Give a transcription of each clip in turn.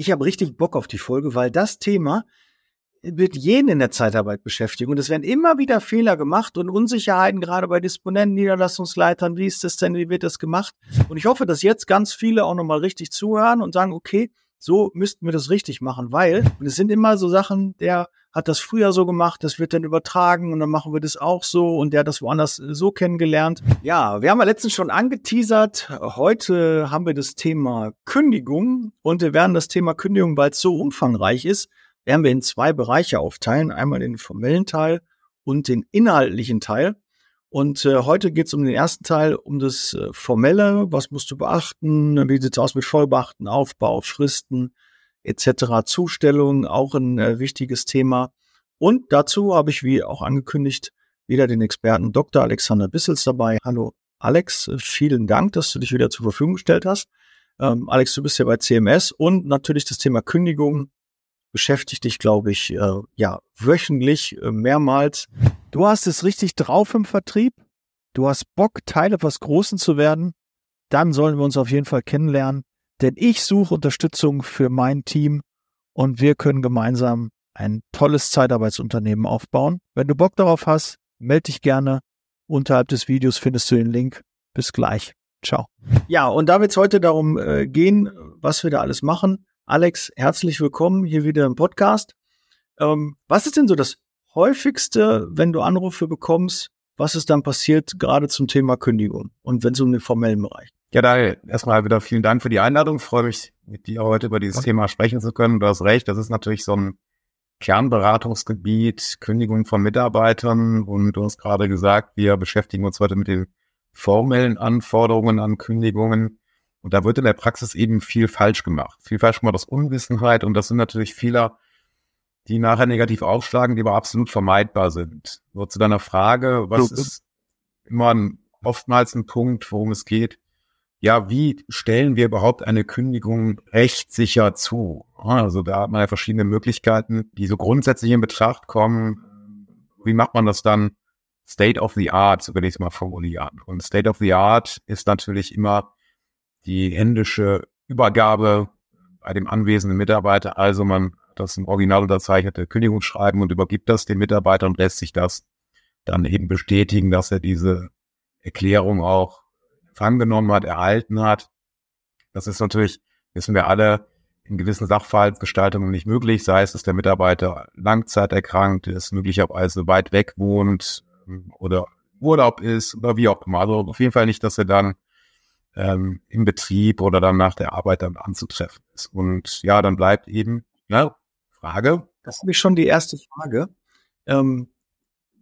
Ich habe richtig Bock auf die Folge, weil das Thema wird jeden in der Zeitarbeit beschäftigen. Und es werden immer wieder Fehler gemacht und Unsicherheiten, gerade bei Disponenten, Niederlassungsleitern. Wie ist das denn? Wie wird das gemacht? Und ich hoffe, dass jetzt ganz viele auch nochmal richtig zuhören und sagen, okay, so müssten wir das richtig machen, weil, und es sind immer so Sachen, der hat das früher so gemacht, das wird dann übertragen und dann machen wir das auch so und der hat das woanders so kennengelernt. Ja, wir haben ja letztens schon angeteasert. Heute haben wir das Thema Kündigung und wir werden das Thema Kündigung, weil es so umfangreich ist, werden wir in zwei Bereiche aufteilen. Einmal den formellen Teil und den inhaltlichen Teil. Und äh, heute geht es um den ersten Teil, um das äh, Formelle. Was musst du beachten? Wie sieht's aus mit Vollbeachten, Aufbau, Fristen etc. Zustellung, auch ein äh, wichtiges Thema. Und dazu habe ich, wie auch angekündigt, wieder den Experten Dr. Alexander Bissels dabei. Hallo Alex, vielen Dank, dass du dich wieder zur Verfügung gestellt hast. Ähm, Alex, du bist ja bei CMS und natürlich das Thema Kündigung beschäftigt dich, glaube ich, äh, ja, wöchentlich äh, mehrmals. Du hast es richtig drauf im Vertrieb. Du hast Bock, Teil etwas Großen zu werden. Dann sollen wir uns auf jeden Fall kennenlernen, denn ich suche Unterstützung für mein Team und wir können gemeinsam ein tolles Zeitarbeitsunternehmen aufbauen. Wenn du Bock darauf hast, melde dich gerne. Unterhalb des Videos findest du den Link. Bis gleich. Ciao. Ja, und da wird es heute darum äh, gehen, was wir da alles machen. Alex, herzlich willkommen hier wieder im Podcast. Ähm, was ist denn so das häufigste, wenn du Anrufe bekommst? Was ist dann passiert, gerade zum Thema Kündigung und wenn es um den formellen Bereich? Ja, da erstmal wieder vielen Dank für die Einladung. Ich freue mich, mit dir heute über dieses Thema sprechen zu können. Du hast recht, das ist natürlich so ein Kernberatungsgebiet, Kündigung von Mitarbeitern. Und du hast gerade gesagt, wir beschäftigen uns heute mit den formellen Anforderungen an Kündigungen. Und da wird in der Praxis eben viel falsch gemacht. Viel falsch gemacht aus Unwissenheit. Und das sind natürlich Fehler, die nachher negativ aufschlagen, die aber absolut vermeidbar sind. Nur zu deiner Frage, was ist immer ein, oftmals ein Punkt, worum es geht? Ja, wie stellen wir überhaupt eine Kündigung rechtssicher zu? Also da hat man ja verschiedene Möglichkeiten, die so grundsätzlich in Betracht kommen. Wie macht man das dann State of the Art, so will ich es mal formulieren. Und State of the Art ist natürlich immer die händische Übergabe bei dem anwesenden Mitarbeiter. Also man das im Original unterzeichnete Kündigungsschreiben und übergibt das dem Mitarbeiter und lässt sich das dann eben bestätigen, dass er diese Erklärung auch empfangen genommen hat, erhalten hat. Das ist natürlich, wissen wir alle, in gewissen Sachverhaltsgestaltungen nicht möglich, sei es, dass der Mitarbeiter langzeiterkrankt ist, möglicherweise weit weg wohnt oder Urlaub ist oder wie auch immer. Also auf jeden Fall nicht, dass er dann ähm, im Betrieb oder dann nach der Arbeit dann anzutreffen ist. Und ja, dann bleibt eben, ja, Frage. Das ist nämlich schon die erste Frage. Ähm,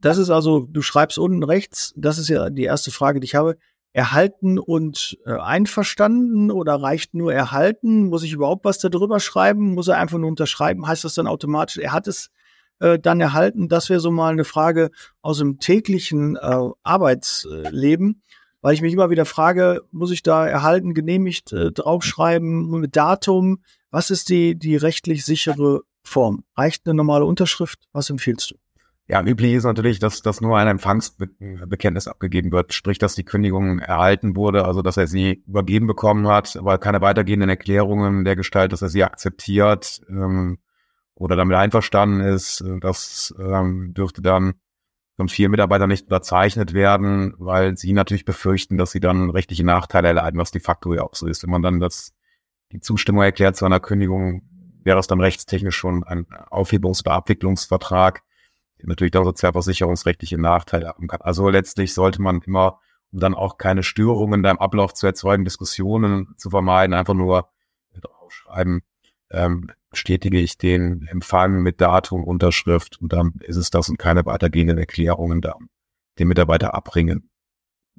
das ist also, du schreibst unten rechts, das ist ja die erste Frage, die ich habe. Erhalten und äh, einverstanden oder reicht nur erhalten? Muss ich überhaupt was darüber schreiben? Muss er einfach nur unterschreiben? Heißt das dann automatisch, er hat es äh, dann erhalten? Das wäre so mal eine Frage aus dem täglichen äh, Arbeitsleben weil ich mich immer wieder frage, muss ich da erhalten, genehmigt äh, draufschreiben mit Datum? Was ist die, die rechtlich sichere Form? Reicht eine normale Unterschrift? Was empfiehlst du? Ja, üblich ist natürlich, dass, dass nur ein Empfangsbekenntnis abgegeben wird, sprich, dass die Kündigung erhalten wurde, also dass er sie übergeben bekommen hat, aber keine weitergehenden Erklärungen der Gestalt, dass er sie akzeptiert ähm, oder damit einverstanden ist. Das ähm, dürfte dann von vielen Mitarbeitern nicht unterzeichnet werden, weil sie natürlich befürchten, dass sie dann rechtliche Nachteile erleiden, was de facto ja auch so ist. Wenn man dann das, die Zustimmung erklärt zu einer Kündigung, wäre es dann rechtstechnisch schon ein Aufhebungs- oder Abwicklungsvertrag, der natürlich dann sozialversicherungsrechtliche Nachteile haben kann. Also letztlich sollte man immer, um dann auch keine Störungen da im Ablauf zu erzeugen, Diskussionen zu vermeiden, einfach nur draufschreiben, ähm, bestätige ich den Empfang mit Datum, Unterschrift und dann ist es das und keine weitergehenden Erklärungen da dem Mitarbeiter abbringen.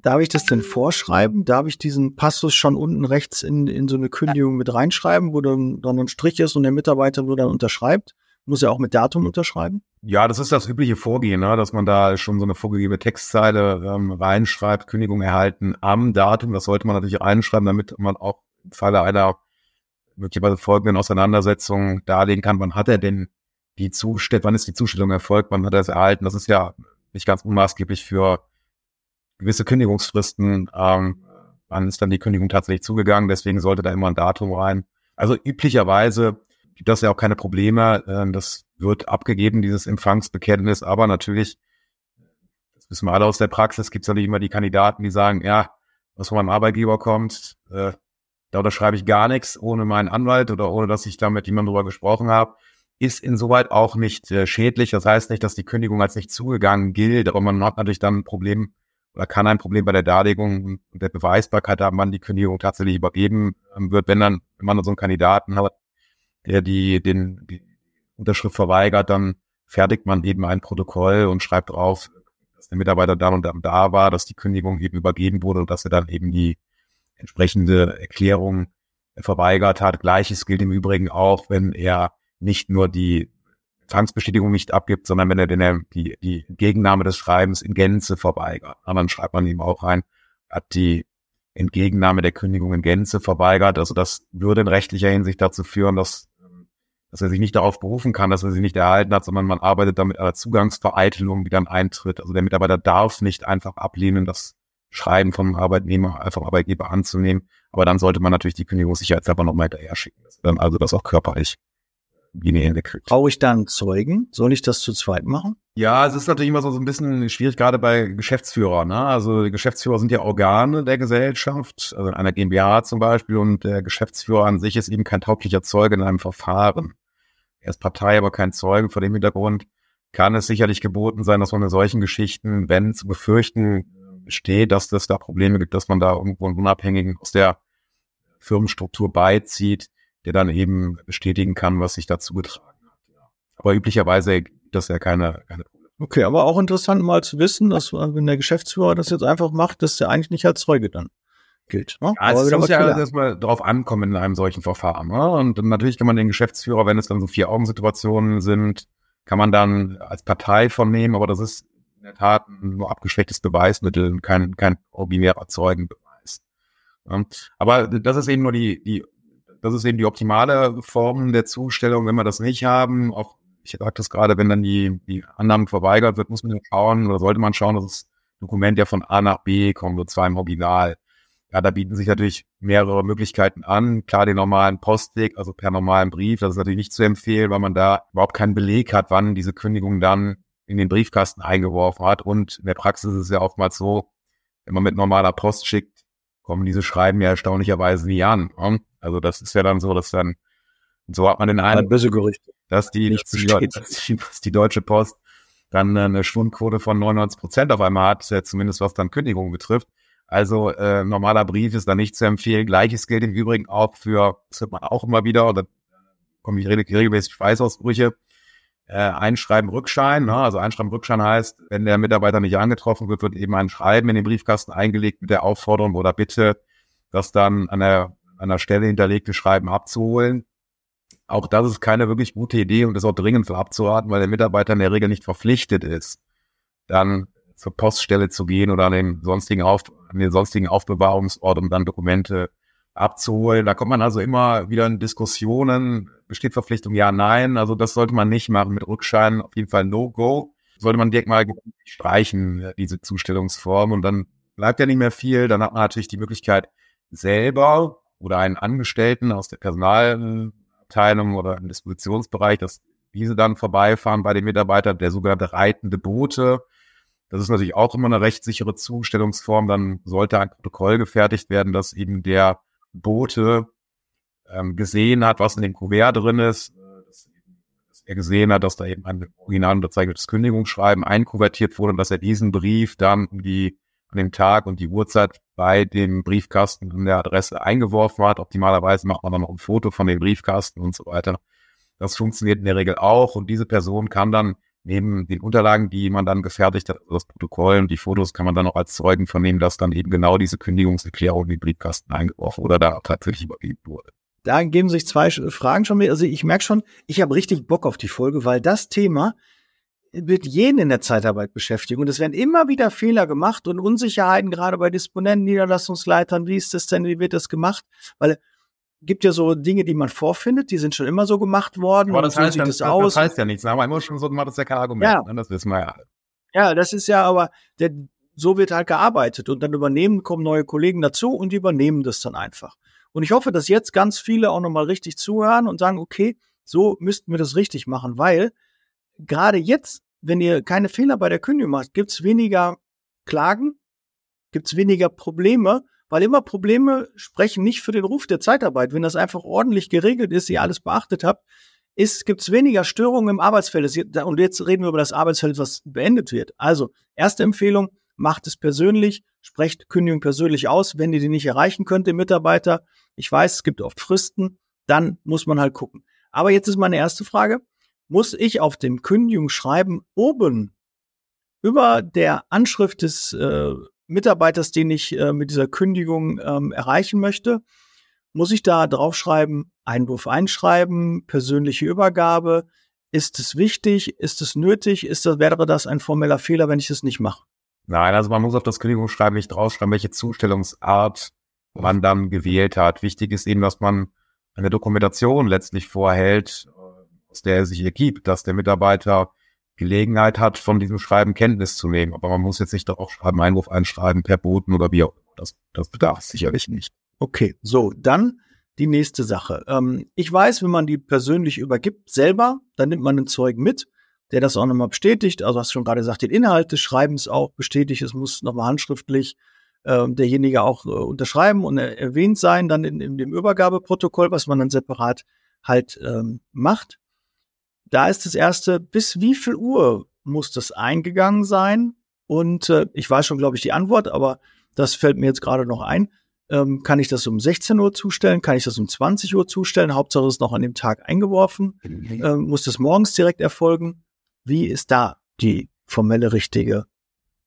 Darf ich das denn vorschreiben? Darf ich diesen Passus schon unten rechts in, in so eine Kündigung mit reinschreiben, wo dann, dann ein Strich ist und der Mitarbeiter nur dann unterschreibt? Muss er auch mit Datum unterschreiben? Ja, das ist das übliche Vorgehen, ne? dass man da schon so eine vorgegebene Textzeile ähm, reinschreibt, Kündigung erhalten am Datum. Das sollte man natürlich reinschreiben, damit man auch im Falle einer möglicherweise folgenden Auseinandersetzungen darlegen kann, wann hat er denn die Zustellung, wann ist die Zustellung erfolgt, wann hat er es erhalten. Das ist ja nicht ganz unmaßgeblich für gewisse Kündigungsfristen, ähm, wann ist dann die Kündigung tatsächlich zugegangen. Deswegen sollte da immer ein Datum rein. Also üblicherweise gibt das ja auch keine Probleme. Äh, das wird abgegeben, dieses Empfangsbekenntnis, aber natürlich, das wissen wir alle aus der Praxis, gibt es natürlich immer die Kandidaten, die sagen, ja, was von meinem Arbeitgeber kommt, äh, da unterschreibe ich gar nichts ohne meinen Anwalt oder ohne, dass ich da mit jemandem drüber gesprochen habe, ist insoweit auch nicht äh, schädlich. Das heißt nicht, dass die Kündigung als nicht zugegangen gilt, aber man hat natürlich dann ein Problem oder kann ein Problem bei der Darlegung und der Beweisbarkeit haben, wann die Kündigung tatsächlich übergeben ähm, wird, wenn dann, wenn man so einen Kandidaten hat, der die, den, die Unterschrift verweigert, dann fertigt man eben ein Protokoll und schreibt drauf, dass der Mitarbeiter dann und dann da war, dass die Kündigung eben übergeben wurde und dass er dann eben die entsprechende Erklärung verweigert hat. Gleiches gilt im Übrigen auch, wenn er nicht nur die Empfangsbestätigung nicht abgibt, sondern wenn er den, die, die Entgegennahme des Schreibens in Gänze verweigert. Und dann schreibt man ihm auch rein, hat die Entgegennahme der Kündigung in Gänze verweigert. Also das würde in rechtlicher Hinsicht dazu führen, dass, dass er sich nicht darauf berufen kann, dass er sie nicht erhalten hat, sondern man arbeitet damit einer Zugangsvereitelung, die dann eintritt. Also der Mitarbeiter darf nicht einfach ablehnen, das Schreiben vom Arbeitnehmer, einfach Arbeitgeber anzunehmen. Aber dann sollte man natürlich die Kündigungssicherheitshalber nochmal hinterher schicken. Dann also das auch körperlich Linie kriegt. Brauche ich dann Zeugen? Soll ich das zu zweit machen? Ja, es ist natürlich immer so, so ein bisschen schwierig, gerade bei Geschäftsführern. Ne? Also die Geschäftsführer sind ja Organe der Gesellschaft, also in einer GmbH zum Beispiel, und der Geschäftsführer an sich ist eben kein tauglicher Zeuge in einem Verfahren. Er ist Partei, aber kein Zeuge. Vor dem Hintergrund kann es sicherlich geboten sein, dass man in solchen Geschichten, wenn zu befürchten steht, dass es da Probleme gibt, dass man da irgendwo einen Unabhängigen aus der Firmenstruktur beizieht, der dann eben bestätigen kann, was sich dazu getragen hat. Ja. Aber üblicherweise gibt das ja keine, keine Probleme. Okay, aber auch interessant mal zu wissen, dass wenn der Geschäftsführer das jetzt einfach macht, dass der eigentlich nicht als Zeuge dann gilt. Ne? Ja, es muss ja erstmal drauf ankommen in einem solchen Verfahren. Ne? Und natürlich kann man den Geschäftsführer, wenn es dann so Vier-Augen-Situationen sind, kann man dann als Partei von nehmen, aber das ist in der Tat ein nur abgeschwächtes Beweismittel, kein, kein originärer Zeugenbeweis. Aber das ist eben nur die, die das ist eben die optimale Form der Zustellung. Wenn wir das nicht haben, auch ich sage das gerade, wenn dann die, die Annahme verweigert wird, muss man schauen oder sollte man schauen, dass das Dokument ja von A nach B kommt, so zwar im Original. Ja, da bieten sich natürlich mehrere Möglichkeiten an. Klar, den normalen Postweg, also per normalen Brief, das ist natürlich nicht zu empfehlen, weil man da überhaupt keinen Beleg hat, wann diese Kündigung dann in den Briefkasten eingeworfen hat. Und in der Praxis ist es ja oftmals so, wenn man mit normaler Post schickt, kommen diese Schreiben ja erstaunlicherweise nie an. Also das ist ja dann so, dass dann, so hat man den Eindruck, böse Gerüchte. dass die, dass die, dass die, Deutsche Post dann eine Schwundquote von 99 Prozent auf einmal hat, zumindest was dann Kündigungen betrifft. Also äh, normaler Brief ist da nicht zu empfehlen. Gleiches gilt im Übrigen auch für, das hört man auch immer wieder, oder komme ich regelmäßig Schweißausbrüche, äh, Einschreiben Rückschein. Ne? Also Einschreiben Rückschein heißt, wenn der Mitarbeiter nicht angetroffen wird, wird eben ein Schreiben in den Briefkasten eingelegt mit der Aufforderung oder Bitte, das dann an der an der Stelle hinterlegte Schreiben abzuholen. Auch das ist keine wirklich gute Idee und ist auch dringend für abzuraten, weil der Mitarbeiter in der Regel nicht verpflichtet ist, dann zur Poststelle zu gehen oder an den sonstigen, Auf, an den sonstigen Aufbewahrungsort, um dann Dokumente abzuholen. Da kommt man also immer wieder in Diskussionen. Besteht Verpflichtung? Ja, nein. Also das sollte man nicht machen mit Rückschein. Auf jeden Fall No-Go. Sollte man direkt mal streichen, diese Zustellungsform. Und dann bleibt ja nicht mehr viel. Dann hat man natürlich die Möglichkeit, selber oder einen Angestellten aus der Personalabteilung oder im Distributionsbereich, dass diese dann vorbeifahren bei den Mitarbeitern, der sogenannte reitende Boote. Das ist natürlich auch immer eine rechtssichere Zustellungsform. Dann sollte ein Protokoll gefertigt werden, dass eben der Bote ähm, gesehen hat, was in dem Kuvert drin ist, äh, dass, er gesehen hat, dass da eben ein original unterzeichnetes Kündigungsschreiben einkuvertiert wurde und dass er diesen Brief dann die an dem Tag und die Uhrzeit bei dem Briefkasten in der Adresse eingeworfen hat. Optimalerweise macht man dann noch ein Foto von dem Briefkasten und so weiter. Das funktioniert in der Regel auch und diese Person kann dann neben den Unterlagen, die man dann gefertigt hat, also das Protokoll und die Fotos, kann man dann auch als Zeugen vernehmen, dass dann eben genau diese Kündigungserklärung in den Briefkasten eingeworfen oder da tatsächlich übergeben wurde. Da geben sich zwei Fragen schon mehr. Also ich merke schon, ich habe richtig Bock auf die Folge, weil das Thema wird jeden in der Zeitarbeit beschäftigen. Und es werden immer wieder Fehler gemacht und Unsicherheiten, gerade bei Disponenten, Niederlassungsleitern. Wie ist das denn? Wie wird das gemacht? Weil gibt ja so Dinge, die man vorfindet, die sind schon immer so gemacht worden. Aber das, heißt, so das, das, das heißt ja nichts. Aber immer schon so gemacht, das ist ja kein Argument. Ja. Ne? Das wissen wir ja alle. Ja, das ist ja aber, der, so wird halt gearbeitet. Und dann übernehmen, kommen neue Kollegen dazu und die übernehmen das dann einfach. Und ich hoffe, dass jetzt ganz viele auch nochmal richtig zuhören und sagen, okay, So müssten wir das richtig machen, weil gerade jetzt, wenn ihr keine Fehler bei der Kündigung macht, gibt's weniger Klagen, gibt's weniger Probleme, weil immer Probleme sprechen nicht für den Ruf der Zeitarbeit. Wenn das einfach ordentlich geregelt ist, ihr alles beachtet habt, ist, gibt's weniger Störungen im Arbeitsfeld. Und jetzt reden wir über das Arbeitsfeld, was beendet wird. Also, erste Empfehlung, macht es persönlich, sprecht Kündigung persönlich aus. Wenn ihr die nicht erreichen könnt, den Mitarbeiter, ich weiß, es gibt oft Fristen, dann muss man halt gucken. Aber jetzt ist meine erste Frage. Muss ich auf dem Kündigungsschreiben oben über der Anschrift des äh, Mitarbeiters, den ich äh, mit dieser Kündigung ähm, erreichen möchte, muss ich da draufschreiben, Einwurf einschreiben, persönliche Übergabe. Ist es wichtig? Ist es nötig? Ist das, wäre das ein formeller Fehler, wenn ich es nicht mache? Nein, also man muss auf das Kündigungsschreiben nicht draufschreiben, welche Zustellungsart man dann gewählt hat. Wichtig ist eben, dass man eine Dokumentation letztlich vorhält, aus der er sich ergibt, dass der Mitarbeiter Gelegenheit hat, von diesem Schreiben Kenntnis zu nehmen. Aber man muss jetzt nicht darauf schreiben, Einwurf einschreiben, per Boten oder wie auch immer. Das, das bedarf sicherlich nicht. Okay, so, dann die nächste Sache. Ähm, ich weiß, wenn man die persönlich übergibt, selber, dann nimmt man einen Zeugen mit, der das auch nochmal bestätigt. Also hast du schon gerade gesagt, den Inhalt des Schreibens auch bestätigt. Es muss nochmal handschriftlich äh, derjenige auch äh, unterschreiben und erwähnt sein, dann in, in, dem Übergabeprotokoll, was man dann separat halt ähm, macht. Da ist das erste, bis wie viel Uhr muss das eingegangen sein? Und äh, ich weiß schon, glaube ich, die Antwort, aber das fällt mir jetzt gerade noch ein. Ähm, kann ich das um 16 Uhr zustellen? Kann ich das um 20 Uhr zustellen? Hauptsache es ist noch an dem Tag eingeworfen. Mhm. Ähm, muss das morgens direkt erfolgen? Wie ist da die formelle richtige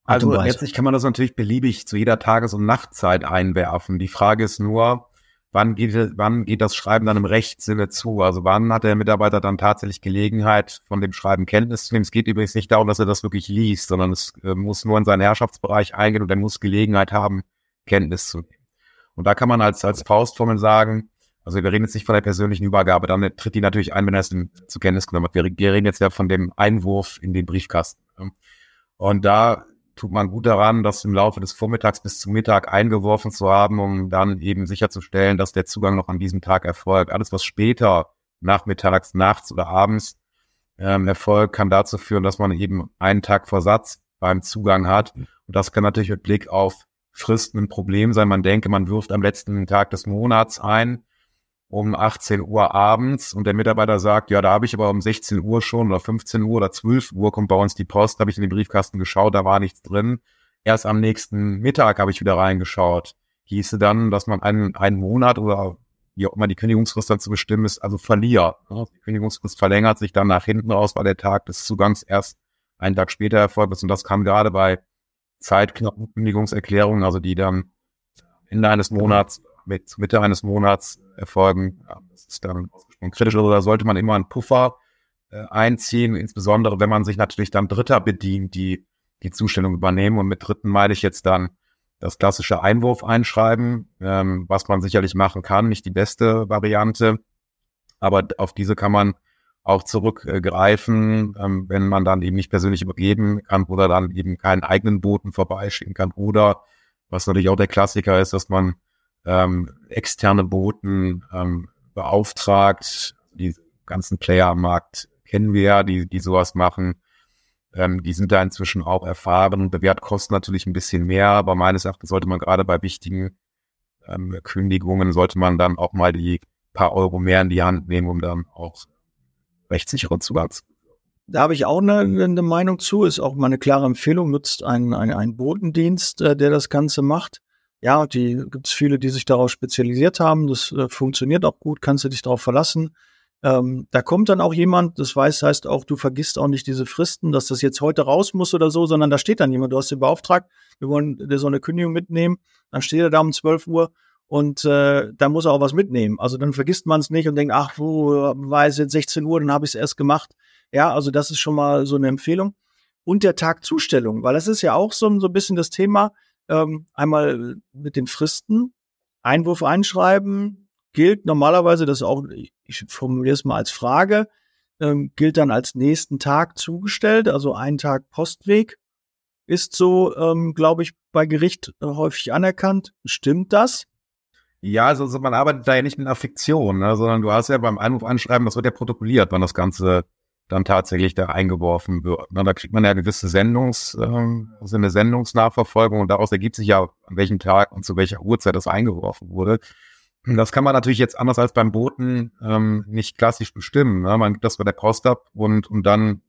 Also letztlich kann man das natürlich beliebig zu jeder Tages- und Nachtzeit einwerfen. Die Frage ist nur, wann geht, wann geht das Schreiben dann im Rechtssinne zu? Also wann hat der Mitarbeiter dann tatsächlich Gelegenheit, von dem Schreiben Kenntnis zu nehmen? Es geht übrigens nicht darum, dass er das wirklich liest, sondern es äh, muss nur in seinen Herrschaftsbereich eingehen und er muss Gelegenheit haben, Kenntnis zu nehmen. Und da kann man als, als Faustformel sagen, also wir reden jetzt nicht von der persönlichen Übergabe, dann tritt die natürlich ein, wenn er es zur Kenntnis genommen hat. Wir, wir reden jetzt ja von dem Einwurf in den Briefkasten. Und da tut man gut daran, das im Laufe des Vormittags bis zum Mittag eingeworfen zu haben, um dann eben sicherzustellen, dass der Zugang noch an diesem Tag erfolgt. Alles, was später, nachmittags, nachts oder abends ähm, erfolgt, kann dazu führen, dass man eben einen Tag vor Satz beim Zugang hat. Und das kann natürlich mit Blick auf Fristen ein Problem sein. Man denke, man wirft am letzten Tag des Monats ein um 18 Uhr abends und der Mitarbeiter sagt, ja, da habe ich aber um 16 Uhr schon oder 15 Uhr oder 12 Uhr kommt bei uns die Post, habe ich in den Briefkasten geschaut, da war nichts drin. Erst am nächsten Mittag habe ich wieder reingeschaut. Hieße dann, dass man einen, einen Monat oder wie auch immer die Kündigungsfrist dann zu bestimmen ist, also verliert. Die Kündigungsfrist verlängert sich dann nach hinten raus, weil der Tag des Zugangs erst einen Tag später erfolgt ist. Und das kann gerade bei zeitknappen Kündigungserklärungen, also die dann Ende eines Monats mit Mitte eines Monats erfolgen. Das ist dann ausgesprochen kritisch. Also da sollte man immer einen Puffer äh, einziehen, insbesondere wenn man sich natürlich dann Dritter bedient, die die Zustellung übernehmen. Und mit Dritten meine ich jetzt dann das klassische Einwurf einschreiben, ähm, was man sicherlich machen kann. Nicht die beste Variante, aber auf diese kann man auch zurückgreifen, ähm, wenn man dann eben nicht persönlich übergeben kann oder dann eben keinen eigenen Boten vorbeischicken kann oder was natürlich auch der Klassiker ist, dass man ähm, externe Boten ähm, beauftragt. Die ganzen Player am Markt kennen wir ja, die, die sowas machen. Ähm, die sind da inzwischen auch erfahren. Bewährt kosten natürlich ein bisschen mehr, aber meines Erachtens sollte man gerade bei wichtigen ähm, Kündigungen, sollte man dann auch mal die paar Euro mehr in die Hand nehmen, um dann auch rechtssicheren Zugang zu da habe ich auch eine, eine Meinung zu, ist auch meine klare Empfehlung, nutzt einen, einen, einen Botendienst, äh, der das Ganze macht. Ja, die gibt es viele, die sich darauf spezialisiert haben. Das äh, funktioniert auch gut, kannst du dich darauf verlassen. Ähm, da kommt dann auch jemand, das weiß, heißt auch, du vergisst auch nicht diese Fristen, dass das jetzt heute raus muss oder so, sondern da steht dann jemand, du hast den beauftragt, wir wollen dir so eine Kündigung mitnehmen, dann steht er da um 12 Uhr und äh, da muss er auch was mitnehmen. Also dann vergisst man es nicht und denkt, ach, wo war es jetzt 16 Uhr, dann habe ich es erst gemacht. Ja, also das ist schon mal so eine Empfehlung. Und der Tag Zustellung, weil das ist ja auch so, so ein bisschen das Thema, ähm, einmal mit den Fristen, Einwurf einschreiben, gilt normalerweise, das auch, ich formuliere es mal als Frage, ähm, gilt dann als nächsten Tag zugestellt, also ein Tag Postweg ist so, ähm, glaube ich, bei Gericht äh, häufig anerkannt. Stimmt das? Ja, also, also man arbeitet da ja nicht mit einer Fiktion, ne, sondern du hast ja beim Einruf anschreiben, das wird ja protokolliert, wann das Ganze dann tatsächlich da eingeworfen wird. Ne, da kriegt man ja eine gewisse Sendungs, ähm, also eine Sendungsnachverfolgung und daraus ergibt sich ja, an welchem Tag und zu welcher Uhrzeit das eingeworfen wurde. Das kann man natürlich jetzt anders als beim Booten ähm, nicht klassisch bestimmen. Ne? Man gibt das bei der Post ab und, und dann,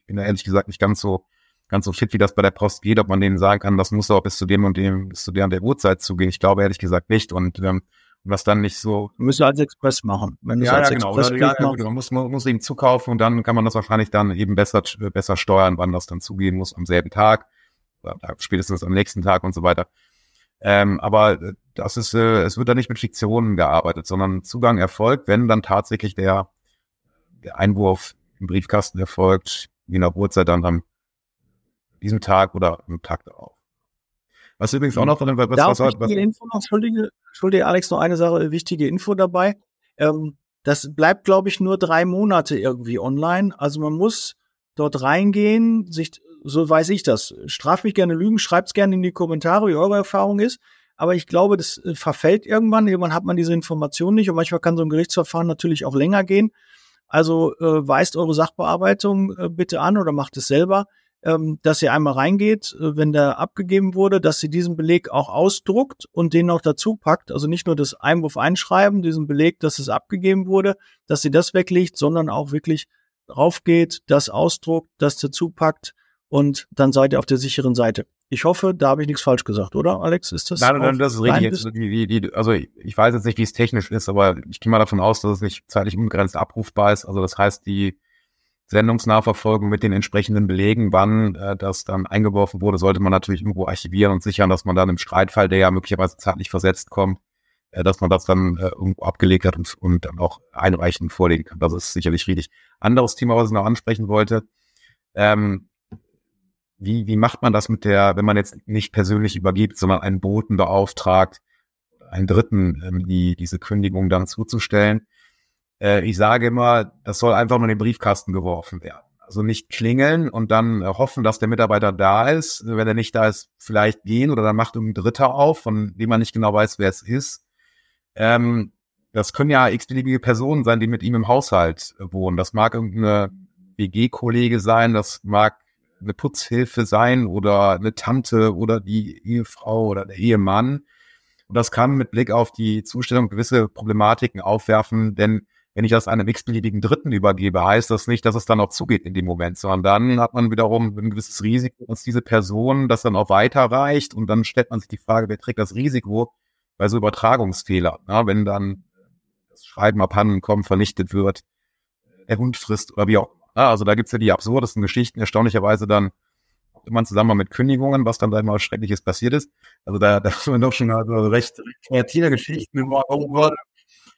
ich bin da ehrlich gesagt nicht ganz so ganz so fit, wie das bei der Post geht, ob man denen sagen kann, das muss auch bis zu dem und dem, bis zu der und der Uhrzeit zugehen. Ich glaube ehrlich gesagt nicht. Und ähm, was dann nicht so. Müsste als Express machen. Wenn ja, ja, genau. Oder, ja, ja, man muss, man muss eben zukaufen und dann kann man das wahrscheinlich dann eben besser, besser steuern, wann das dann zugehen muss am selben Tag, oder spätestens am nächsten Tag und so weiter. Ähm, aber äh, das ist, äh, es wird da nicht mit Fiktionen gearbeitet, sondern Zugang erfolgt, wenn dann tatsächlich der, der Einwurf im Briefkasten erfolgt, je nach Uhrzeit dann am diesem Tag oder am Tag darauf. Was übrigens auch noch, was, da was, was, was Info noch, Entschuldige, Entschuldige, Alex, noch eine Sache, wichtige Info dabei. Ähm, das bleibt, glaube ich, nur drei Monate irgendwie online. Also man muss dort reingehen, sich, so weiß ich das. Straf mich gerne Lügen, schreibt's gerne in die Kommentare, wie eure Erfahrung ist. Aber ich glaube, das äh, verfällt irgendwann. Irgendwann hat man diese Information nicht und manchmal kann so ein Gerichtsverfahren natürlich auch länger gehen. Also äh, weist eure Sachbearbeitung äh, bitte an oder macht es selber ähm, dass sie einmal reingeht, äh, wenn der abgegeben wurde, dass sie diesen Beleg auch ausdruckt und den noch dazu packt. Also nicht nur das Einwurf einschreiben, diesen Beleg, dass es abgegeben wurde, dass sie das weglegt, sondern auch wirklich draufgeht, das ausdruckt, das dazu packt und dann seid ihr auf der sicheren Seite. Ich hoffe, da habe ich nichts falsch gesagt, oder, Alex? Ist das? Nein, nein, das ist richtig. Jetzt, die, die, also ich weiß jetzt nicht, wie es technisch ist, aber ich gehe mal davon aus, dass es nicht zeitlich unbegrenzt abrufbar ist. Also das heißt, die Sendungsnachverfolgung mit den entsprechenden Belegen, wann äh, das dann eingeworfen wurde, sollte man natürlich irgendwo archivieren und sichern, dass man dann im Streitfall, der ja möglicherweise zeitlich versetzt kommt, äh, dass man das dann äh, irgendwo abgelegt hat und, und dann auch einreichen vorlegen kann. Das ist sicherlich richtig. Anderes Thema, was ich noch ansprechen wollte, ähm, wie, wie macht man das mit der, wenn man jetzt nicht persönlich übergibt, sondern einen Boten beauftragt, einen Dritten, ähm, die, diese Kündigung dann zuzustellen? Äh, ich sage immer, das soll einfach nur in den Briefkasten geworfen werden. Also nicht klingeln und dann äh, hoffen, dass der Mitarbeiter da ist. Wenn er nicht da ist, vielleicht gehen oder dann macht irgendein Dritter auf, von dem man nicht genau weiß, wer es ist. Ähm, das können ja x-beliebige Personen sein, die mit ihm im Haushalt äh, wohnen. Das mag irgendeine WG-Kollege sein, das mag eine Putzhilfe sein oder eine Tante oder die Ehefrau oder der Ehemann. Und das kann mit Blick auf die Zustellung gewisse Problematiken aufwerfen, denn wenn ich das einem x-beliebigen Dritten übergebe, heißt das nicht, dass es dann auch zugeht in dem Moment, sondern dann hat man wiederum ein gewisses Risiko, dass diese Person das dann auch weiterreicht und dann stellt man sich die Frage, wer trägt das Risiko bei so Übertragungsfehlern, ja, wenn dann das Schreiben abhanden kommt, vernichtet wird, der Hund frisst oder wie auch immer. Also da gibt's ja die absurdesten Geschichten, erstaunlicherweise dann immer im Zusammenhang mit Kündigungen, was dann da immer Schreckliches passiert ist. Also da, da muss man doch schon also recht kreative Geschichten immer wo man,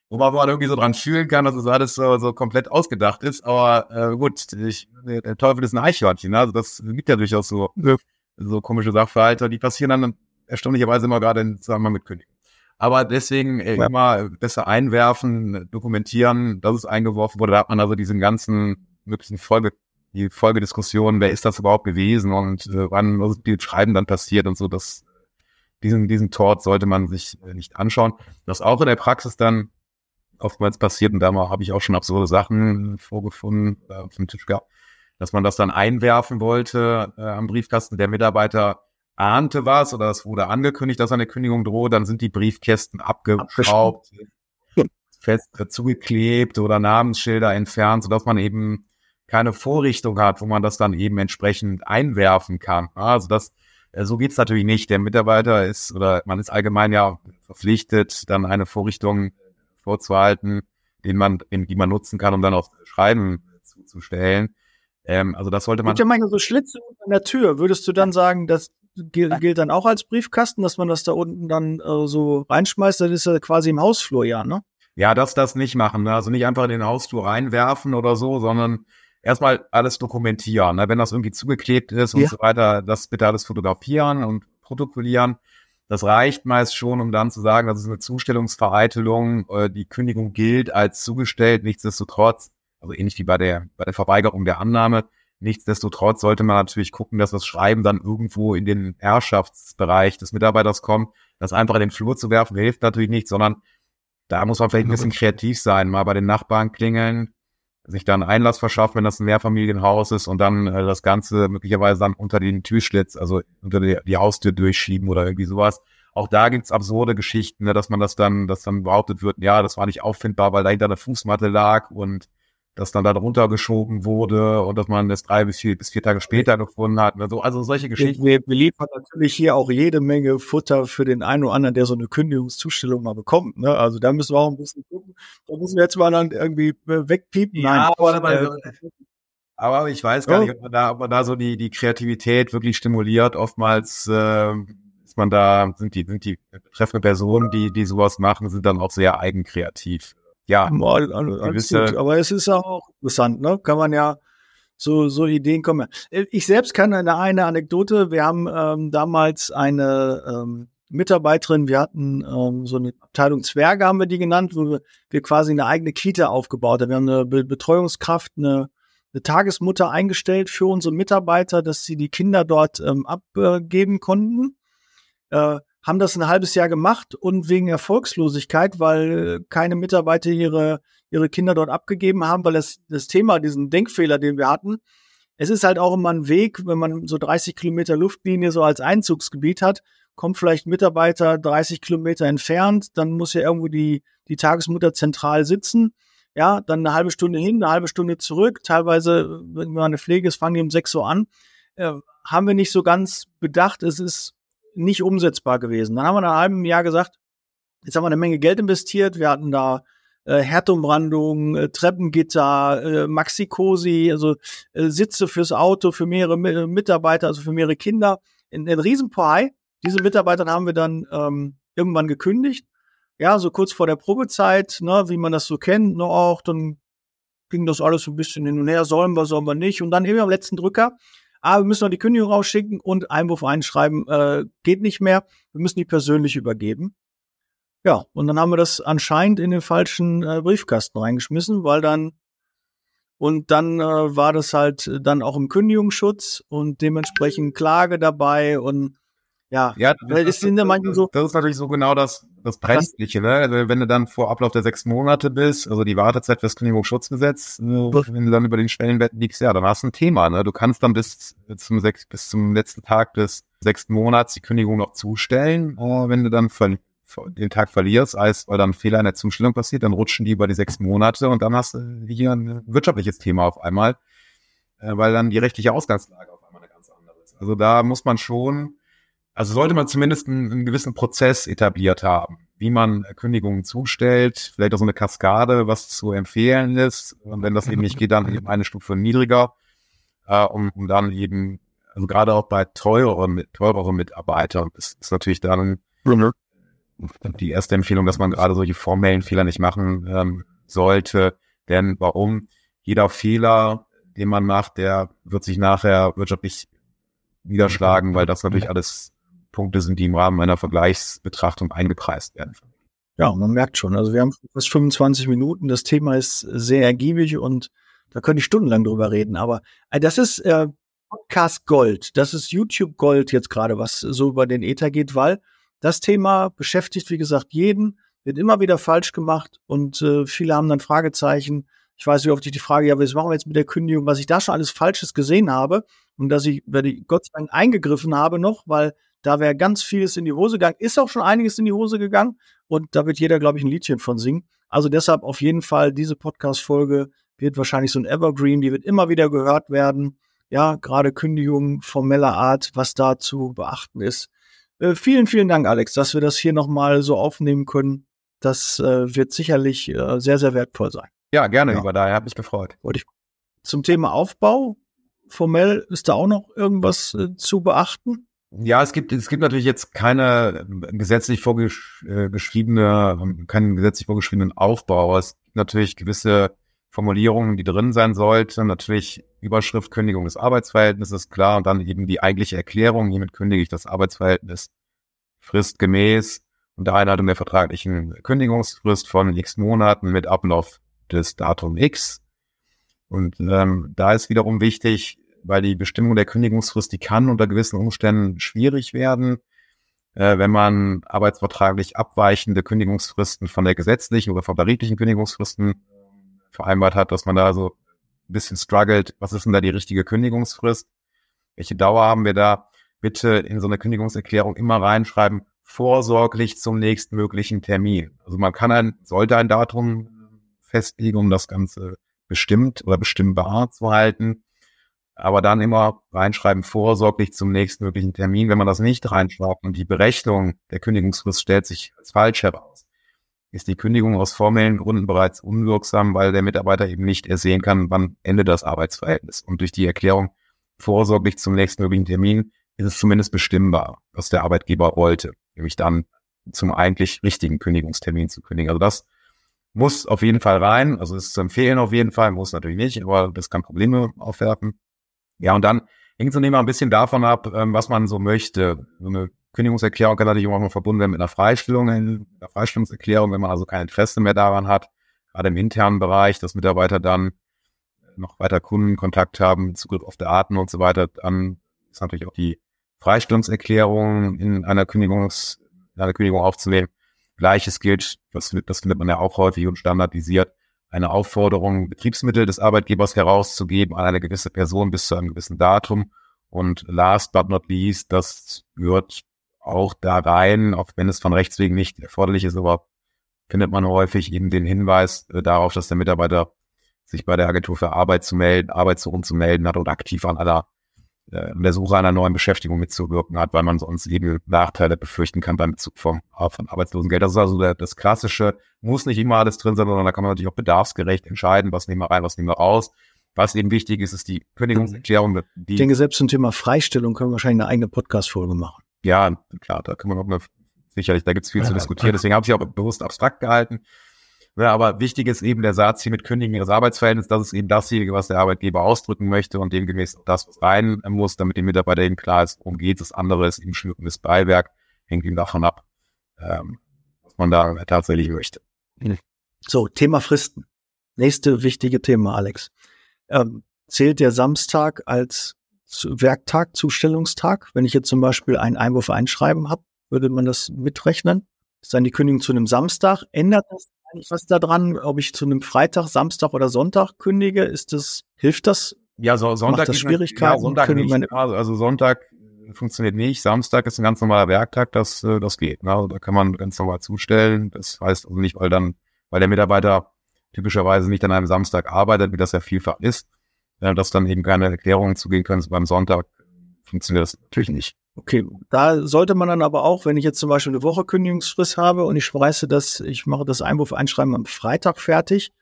wo man irgendwie so dran fühlen kann, dass es alles so, so komplett ausgedacht ist. Aber äh, gut, ich, der Teufel ist ein Eichhörnchen. Ne? Also das gibt ja durchaus so, so komische Sachverhalte, die passieren dann erstaunlicherweise immer gerade in Zusammenhang mit Kündigung. Aber deswegen äh, ja. immer besser einwerfen, dokumentieren, dass es eingeworfen wurde. Da hat man also diesen ganzen möglichen Folge, die Folgediskussion, wer ist das überhaupt gewesen und äh, wann was die Schreiben dann passiert und so. Das, diesen, diesen Tort sollte man sich äh, nicht anschauen. Das auch in der Praxis dann oftmals passiert und da habe ich auch schon absurde Sachen vorgefunden, äh, auf dem Tisch gehabt, dass man das dann einwerfen wollte äh, am Briefkasten. Der Mitarbeiter ahnte was oder es wurde angekündigt, dass eine Kündigung droht, dann sind die Briefkästen abgeschraubt, fest zugeklebt oder Namensschilder entfernt, sodass man eben keine Vorrichtung hat, wo man das dann eben entsprechend einwerfen kann. Also das, äh, so geht's natürlich nicht. Der Mitarbeiter ist oder man ist allgemein ja verpflichtet, dann eine Vorrichtung vorzuhalten, den man, den, die man nutzen kann, um dann auch Schreiben zuzustellen. Ähm, also das sollte man. Ja manchmal so Schlitze an der Tür. Würdest du dann sagen, das gilt, gilt dann auch als Briefkasten, dass man das da unten dann äh, so reinschmeißt? Das ist ja quasi im Hausflur, ja, ne? Ja, das das nicht machen. Ne? Also nicht einfach in den Hausflur reinwerfen oder so, sondern erstmal alles dokumentieren. Ne? Wenn das irgendwie zugeklebt ist ja. und so weiter, das bitte alles fotografieren und protokollieren. Das reicht meist schon, um dann zu sagen, das ist eine Zustellungsvereitelung, äh, die Kündigung gilt als zugestellt, nichtsdestotrotz, also ähnlich wie bei der, bei der Verweigerung der Annahme, Nichtsdestotrotz sollte man natürlich gucken, dass das Schreiben dann irgendwo in den Herrschaftsbereich des Mitarbeiters kommt. Das einfach in den Flur zu werfen, hilft natürlich nicht, sondern da muss man vielleicht ein bisschen kreativ sein, mal bei den Nachbarn klingeln, sich dann Einlass verschaffen, wenn das ein Mehrfamilienhaus ist und dann äh, das Ganze möglicherweise dann unter den Türschlitz, also unter die, die Haustür durchschieben oder irgendwie sowas. Auch da gibt's absurde Geschichten, ne, dass man das dann, dass dann behauptet wird, ja, das war nicht auffindbar, weil dahinter eine Fußmatte lag und das dann da drunter geschoben wurde und dass man das drei bis vier, bis vier Tage später gefunden hat. Also, also solche Geschichten. Wir, wir liefern natürlich hier auch jede Menge Futter für den einen oder anderen, der so eine Kündigungszustellung mal bekommt. Ne? Also da müssen wir auch ein bisschen gucken. Da müssen wir jetzt mal dann irgendwie äh, wegpiepen. Nein. Ja, aber, äh, aber ich weiß gar oh. nicht, ob man da, ob man da so die, die Kreativität wirklich stimuliert. Oftmals äh, ist man da, sind die, sind die betreffende Personen, die, die sowas machen, sind dann auch sehr eigenkreativ ja, mal, alles gut. Aber es ist auch interessant, ne? Kann man ja so, so Ideen kommen. Äh, ich selbst kann eine, eine Anekdote. Wir haben ähm, damals eine ähm, Mitarbeiterin, wir hatten ähm, so eine Abteilung Zwerge, haben wir die genannt, wo wir, wir quasi eine eigene Kita aufgebaut haben. Wir haben eine Be Betreuungskraft, eine, eine Tagesmutter eingestellt für unsere Mitarbeiter, dass sie die Kinder dort ähm, abgeben konnten. Äh, haben das ein halbes Jahr gemacht und wegen Erfolgslosigkeit, weil keine Mitarbeiter ihre, ihre Kinder dort abgegeben haben, weil das, das Thema, diesen Denkfehler, den wir hatten, es ist halt auch immer ein Weg, wenn man so 30 Kilometer Luftlinie so als Einzugsgebiet hat, kommt vielleicht Mitarbeiter 30 Kilometer entfernt, dann muss ja irgendwo die, die Tagesmutter zentral sitzen. Ja, dann eine halbe Stunde hin, eine halbe Stunde zurück. Teilweise, wenn man eine Pflege ist, fangen die um sechs Uhr an. Äh, haben wir nicht so ganz bedacht. Es ist nicht umsetzbar gewesen. Dann haben wir nach einem Jahr gesagt, jetzt haben wir eine Menge Geld investiert. Wir hatten da äh, Herdumbrandung, äh, Treppengitter, äh, Maxi-Cosi, also äh, Sitze fürs Auto, für mehrere Mitarbeiter, also für mehrere Kinder. In, in Riesenpohai. Diese Mitarbeiter haben wir dann ähm, irgendwann gekündigt. Ja, so kurz vor der Probezeit, ne, wie man das so kennt, ne, auch, dann ging das alles so ein bisschen hin und her, sollen wir, sollen wir nicht. Und dann eben am letzten Drücker ah, wir müssen noch die Kündigung rausschicken und Einwurf einschreiben, äh, geht nicht mehr, wir müssen die persönlich übergeben. Ja, und dann haben wir das anscheinend in den falschen äh, Briefkasten reingeschmissen, weil dann und dann äh, war das halt dann auch im Kündigungsschutz und dementsprechend Klage dabei und ja, ja das, das, sind ja manchmal so. Das ist natürlich so genau das, das Brenzliche, ne? Also wenn du dann vor Ablauf der sechs Monate bist, also die Wartezeit fürs Kündigungsschutzgesetz, äh, wenn du dann über den Schwellenwerten liegst, ja, dann hast du ein Thema, ne? Du kannst dann bis zum sechs, bis zum letzten Tag des sechsten Monats die Kündigung noch zustellen. Äh, wenn du dann den Tag verlierst, als weil dann ein Fehler in der Zustellung passiert, dann rutschen die über die sechs Monate und dann hast du hier ein wirtschaftliches Thema auf einmal, äh, weil dann die rechtliche Ausgangslage auf einmal eine ganz andere ist. Also da muss man schon also sollte man zumindest einen, einen, gewissen Prozess etabliert haben, wie man Kündigungen zustellt, vielleicht auch so eine Kaskade, was zu empfehlen ist. Und wenn das eben nicht geht, dann eben eine Stufe niedriger, äh, um, um dann eben, also gerade auch bei teureren, teureren Mitarbeitern ist, ist natürlich dann die erste Empfehlung, dass man gerade solche formellen Fehler nicht machen ähm, sollte. Denn warum? Jeder Fehler, den man macht, der wird sich nachher wirtschaftlich niederschlagen, weil das natürlich alles Punkte sind, die im Rahmen einer Vergleichsbetrachtung eingepreist werden. Ja, man merkt schon. Also wir haben fast 25 Minuten. Das Thema ist sehr ergiebig und da könnte ich stundenlang drüber reden. Aber äh, das ist äh, Podcast Gold. Das ist YouTube Gold jetzt gerade, was so über den Ether geht, weil das Thema beschäftigt, wie gesagt, jeden, wird immer wieder falsch gemacht und äh, viele haben dann Fragezeichen. Ich weiß, wie oft ich die Frage, ja, was machen wir jetzt mit der Kündigung, was ich da schon alles Falsches gesehen habe und dass ich, wenn ich Gott sei Dank eingegriffen habe noch, weil da wäre ganz vieles in die Hose gegangen. Ist auch schon einiges in die Hose gegangen. Und da wird jeder, glaube ich, ein Liedchen von singen. Also deshalb auf jeden Fall diese Podcast-Folge wird wahrscheinlich so ein Evergreen. Die wird immer wieder gehört werden. Ja, gerade Kündigungen formeller Art, was da zu beachten ist. Äh, vielen, vielen Dank, Alex, dass wir das hier nochmal so aufnehmen können. Das äh, wird sicherlich äh, sehr, sehr wertvoll sein. Ja, gerne, ja. über daher hat mich gefreut. Zum Thema Aufbau, formell ist da auch noch irgendwas äh, zu beachten? Ja, es gibt, es gibt natürlich jetzt keine gesetzlich vorgeschriebene, ähm, keinen gesetzlich vorgeschriebenen Aufbau. Es gibt natürlich gewisse Formulierungen, die drin sein sollten. Natürlich Überschrift Kündigung des Arbeitsverhältnisses, klar. Und dann eben die eigentliche Erklärung, hiermit kündige ich das Arbeitsverhältnis fristgemäß unter Einhaltung der vertraglichen Kündigungsfrist von x Monaten mit Ablauf des Datum X. Und ähm, da ist wiederum wichtig, weil die Bestimmung der Kündigungsfrist, die kann unter gewissen Umständen schwierig werden, äh, wenn man arbeitsvertraglich abweichende Kündigungsfristen von der gesetzlichen oder von tariflichen Kündigungsfristen vereinbart hat, dass man da so ein bisschen struggelt. Was ist denn da die richtige Kündigungsfrist? Welche Dauer haben wir da? Bitte in so eine Kündigungserklärung immer reinschreiben, vorsorglich zum nächstmöglichen Termin. Also man kann ein, sollte ein Datum festlegen, um das Ganze bestimmt oder bestimmbar zu halten. Aber dann immer reinschreiben, vorsorglich zum nächstmöglichen Termin. Wenn man das nicht reinschreibt und die Berechnung der Kündigungsfrist stellt sich als falsch heraus, ist die Kündigung aus formellen Gründen bereits unwirksam, weil der Mitarbeiter eben nicht ersehen kann, wann endet das Arbeitsverhältnis. Und durch die Erklärung vorsorglich zum nächstmöglichen Termin ist es zumindest bestimmbar, was der Arbeitgeber wollte, nämlich dann zum eigentlich richtigen Kündigungstermin zu kündigen. Also das muss auf jeden Fall rein. Also ist zu empfehlen auf jeden Fall, muss natürlich nicht, aber das kann Probleme aufwerfen. Ja, und dann hängt es immer ein bisschen davon ab, ähm, was man so möchte. So eine Kündigungserklärung kann natürlich auch mal verbunden werden mit einer Freistellung, einer Freistellungserklärung, wenn man also kein Interesse mehr daran hat, gerade im internen Bereich, dass Mitarbeiter dann noch weiter Kundenkontakt haben, Zugriff auf Daten und so weiter, dann ist natürlich auch die Freistellungserklärung in einer Kündigungs, in einer Kündigung aufzunehmen. Gleiches gilt, das, das findet man ja auch häufig und standardisiert, eine Aufforderung, Betriebsmittel des Arbeitgebers herauszugeben an eine gewisse Person bis zu einem gewissen Datum. Und last but not least, das gehört auch da rein, auch wenn es von Rechts wegen nicht erforderlich ist, aber findet man häufig eben den Hinweis äh, darauf, dass der Mitarbeiter sich bei der Agentur für Arbeit zu melden, Arbeitssuchen zu melden hat und aktiv an aller an der Suche einer neuen Beschäftigung mitzuwirken hat, weil man sonst eben Nachteile befürchten kann beim Bezug vom, von Arbeitslosengeld. Das ist also der, das Klassische, muss nicht immer alles drin sein, sondern da kann man natürlich auch bedarfsgerecht entscheiden, was nehmen wir rein, was nehmen wir raus. Was eben wichtig ist, ist die Kündigungserklärung. Die ich denke, selbst zum Thema Freistellung können wir wahrscheinlich eine eigene Podcast-Folge machen. Ja, klar, da können wir noch eine, sicherlich, da gibt es viel ja, zu diskutieren. Deswegen habe ich auch bewusst abstrakt gehalten. Ja, aber wichtig ist eben der Satz hier mit Kündigen ihres Arbeitsverhältnisses, das ist eben dasjenige, was der Arbeitgeber ausdrücken möchte und demgemäß das, rein muss, damit dem Mitarbeiter eben klar ist, worum geht Das andere ist eben schmückendes Beiwerk, hängt ihm davon ab, ähm, was man da tatsächlich möchte. So, Thema Fristen. Nächste wichtige Thema, Alex. Ähm, zählt der Samstag als Werktag, Zustellungstag? Wenn ich jetzt zum Beispiel einen Einwurf einschreiben habe, würde man das mitrechnen? Ist dann die Kündigung zu einem Samstag? Ändert das eigentlich was daran, ob ich zu einem Freitag, Samstag oder Sonntag kündige? Ist das, hilft das? Ja, so, Sonntag Macht das Schwierigkeiten. Ja, Sonntag nicht. Meine, also Sonntag funktioniert nicht. Samstag ist ein ganz normaler Werktag, das, äh, das geht. Ne? Also da kann man ganz normal zustellen. Das heißt also nicht, weil dann, weil der Mitarbeiter typischerweise nicht an einem Samstag arbeitet, wie das ja vielfach ist, äh, dass dann eben keine Erklärungen zugehen können. Beim Sonntag funktioniert das natürlich nicht. Okay, da sollte man dann aber auch, wenn ich jetzt zum Beispiel eine Woche Kündigungsfrist habe und ich reiße das, ich mache das Einwurf einschreiben am Freitag fertig,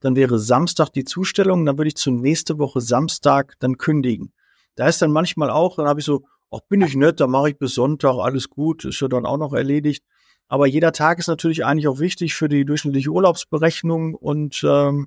dann wäre Samstag die Zustellung, dann würde ich zu nächste Woche Samstag dann kündigen. Da ist dann manchmal auch, dann habe ich so, ach, bin ich nett, dann mache ich bis Sonntag, alles gut, ist ja dann auch noch erledigt. Aber jeder Tag ist natürlich eigentlich auch wichtig für die durchschnittliche Urlaubsberechnung und ähm,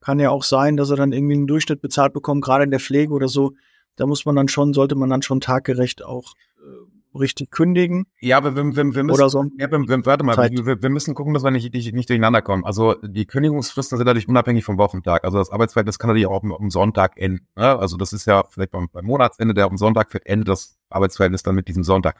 kann ja auch sein, dass er dann irgendwie einen Durchschnitt bezahlt bekommt, gerade in der Pflege oder so da muss man dann schon, sollte man dann schon taggerecht auch äh, richtig kündigen. Ja, aber wir, wir, wir müssen, oder so ja, wir, wir, warte mal, wir, wir, müssen gucken, dass wir nicht, nicht, nicht durcheinander kommen. Also die Kündigungsfristen sind natürlich unabhängig vom Wochentag. Also das Arbeitsverhältnis kann natürlich auch am, Sonntag enden. Ne? Also das ist ja vielleicht beim, beim Monatsende, der am Sonntag wird, endet das Arbeitsverhältnis dann mit diesem Sonntag.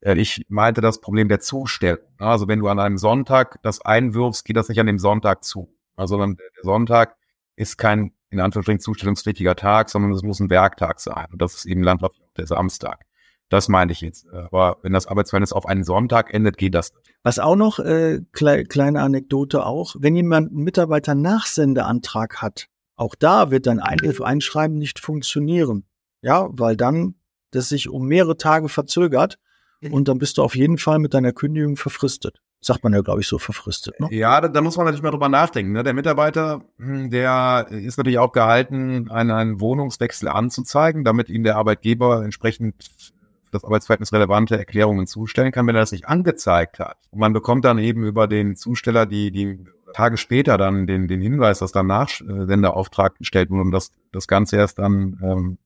Äh, ich meinte das Problem der Zustellung. Ne? Also wenn du an einem Sonntag das einwirfst, geht das nicht an dem Sonntag zu. Also der Sonntag ist kein in Anführungsstrichen zustellungspflichtiger Tag, sondern es muss ein Werktag sein. Und das ist eben landläufig der Samstag. Das meine ich jetzt. Aber wenn das Arbeitsverhältnis auf einen Sonntag endet, geht das. Was auch noch, äh, kle kleine Anekdote auch, wenn jemand einen Mitarbeiter-Nachsendeantrag hat, auch da wird dein Einschreiben nicht funktionieren. Ja, weil dann das sich um mehrere Tage verzögert mhm. und dann bist du auf jeden Fall mit deiner Kündigung verfristet sagt man ja, glaube ich, so verfristet. Ne? Ja, da, da muss man natürlich mal drüber nachdenken. Ne? Der Mitarbeiter, hm, der ist natürlich auch gehalten, einen, einen Wohnungswechsel anzuzeigen, damit ihm der Arbeitgeber entsprechend das Arbeitsverhältnis relevante Erklärungen zustellen kann, wenn er das nicht angezeigt hat. Und man bekommt dann eben über den Zusteller die, die Tage später dann den, den Hinweis, dass dann Nachsenderauftrag gestellt wurde und dass das Ganze erst dann ähm,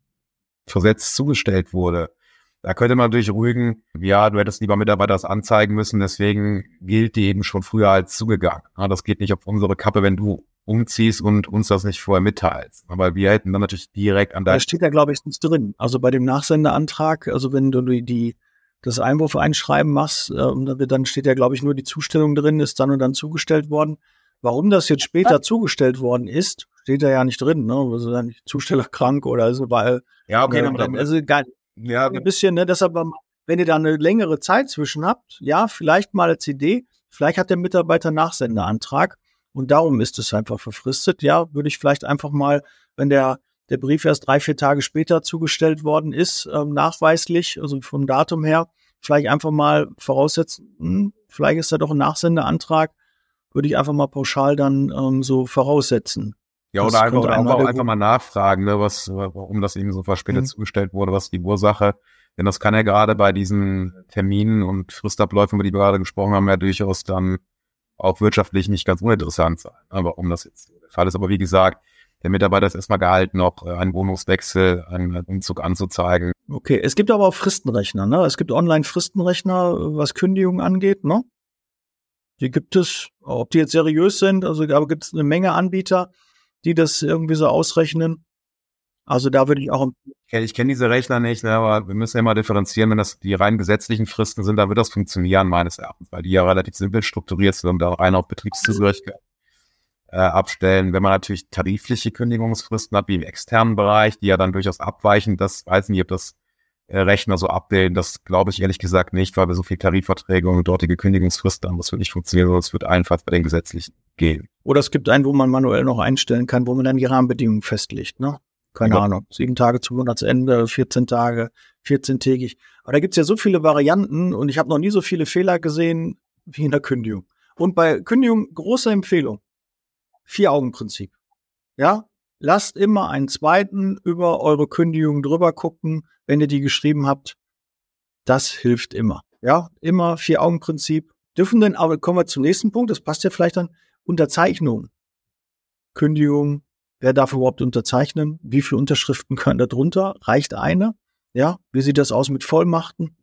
versetzt zugestellt wurde. Da könnte man natürlich ruhigen, ja, du hättest lieber Mitarbeiter das anzeigen müssen, deswegen gilt die eben schon früher als zugegangen. Ja, das geht nicht auf unsere Kappe, wenn du umziehst und uns das nicht vorher mitteilst. Aber wir hätten dann natürlich direkt an Da steht ja, glaube ich, nichts drin. Also bei dem Nachsendeantrag, also wenn du die, das Einwurf einschreiben machst, äh, dann steht ja, glaube ich, nur die Zustellung drin, ist dann und dann zugestellt worden. Warum das jetzt später zugestellt worden ist, steht da ja nicht drin, ne? Also dann nicht Zusteller krank oder so, weil ja, okay, ne, dann, also gar, ja, ein bisschen, ne, deshalb, wenn ihr da eine längere Zeit zwischen habt, ja, vielleicht mal eine CD, vielleicht hat der Mitarbeiter Nachsendeantrag und darum ist es einfach verfristet. Ja, würde ich vielleicht einfach mal, wenn der, der Brief erst drei, vier Tage später zugestellt worden ist, ähm, nachweislich, also vom Datum her, vielleicht einfach mal voraussetzen, hm, vielleicht ist da doch ein Nachsendeantrag, würde ich einfach mal pauschal dann ähm, so voraussetzen. Ja, oder einfach, oder auch einfach mal nachfragen, ne, was, warum das eben so verspätet mhm. zugestellt wurde, was die Ursache. Denn das kann ja gerade bei diesen Terminen und Fristabläufen, über die wir gerade gesprochen haben, ja durchaus dann auch wirtschaftlich nicht ganz uninteressant sein, ne, warum das jetzt der Fall ist. Aber wie gesagt, der Mitarbeiter ist erstmal gehalten, noch äh, einen Wohnungswechsel, einen Umzug anzuzeigen. Okay, es gibt aber auch Fristenrechner, ne? Es gibt Online-Fristenrechner, was Kündigungen angeht, ne? Die gibt es, ob die jetzt seriös sind, also aber gibt es eine Menge Anbieter, die das irgendwie so ausrechnen. Also da würde ich auch. Ich kenne diese Rechner nicht, ne, aber wir müssen ja mal differenzieren, wenn das die rein gesetzlichen Fristen sind, dann wird das funktionieren, meines Erachtens, weil die ja relativ simpel strukturiert sind und da rein auf Betriebszugehörigkeit äh, abstellen. Wenn man natürlich tarifliche Kündigungsfristen hat, wie im externen Bereich, die ja dann durchaus abweichen, das weiß nicht, ob das Rechner so abbilden. Das glaube ich ehrlich gesagt nicht, weil wir so viel Tarifverträge und dortige Kündigungsfristen haben. Das wird nicht funktionieren, sondern es wird einfach bei den gesetzlichen gehen. Oder es gibt einen, wo man manuell noch einstellen kann, wo man dann die Rahmenbedingungen festlegt, ne? Keine ja. Ahnung. Sieben Tage zum Monatsende, 14 Tage, 14-tägig. Aber da gibt's ja so viele Varianten und ich habe noch nie so viele Fehler gesehen wie in der Kündigung. Und bei Kündigung große Empfehlung. Vier-Augen-Prinzip. Ja, lasst immer einen zweiten über eure Kündigung drüber gucken, wenn ihr die geschrieben habt. Das hilft immer. Ja, immer Vier-Augen-Prinzip. Dürfen denn, aber kommen wir zum nächsten Punkt, das passt ja vielleicht dann, Unterzeichnung. Kündigung, wer darf überhaupt unterzeichnen? Wie viele Unterschriften können da drunter? Reicht eine? Ja, wie sieht das aus mit Vollmachten?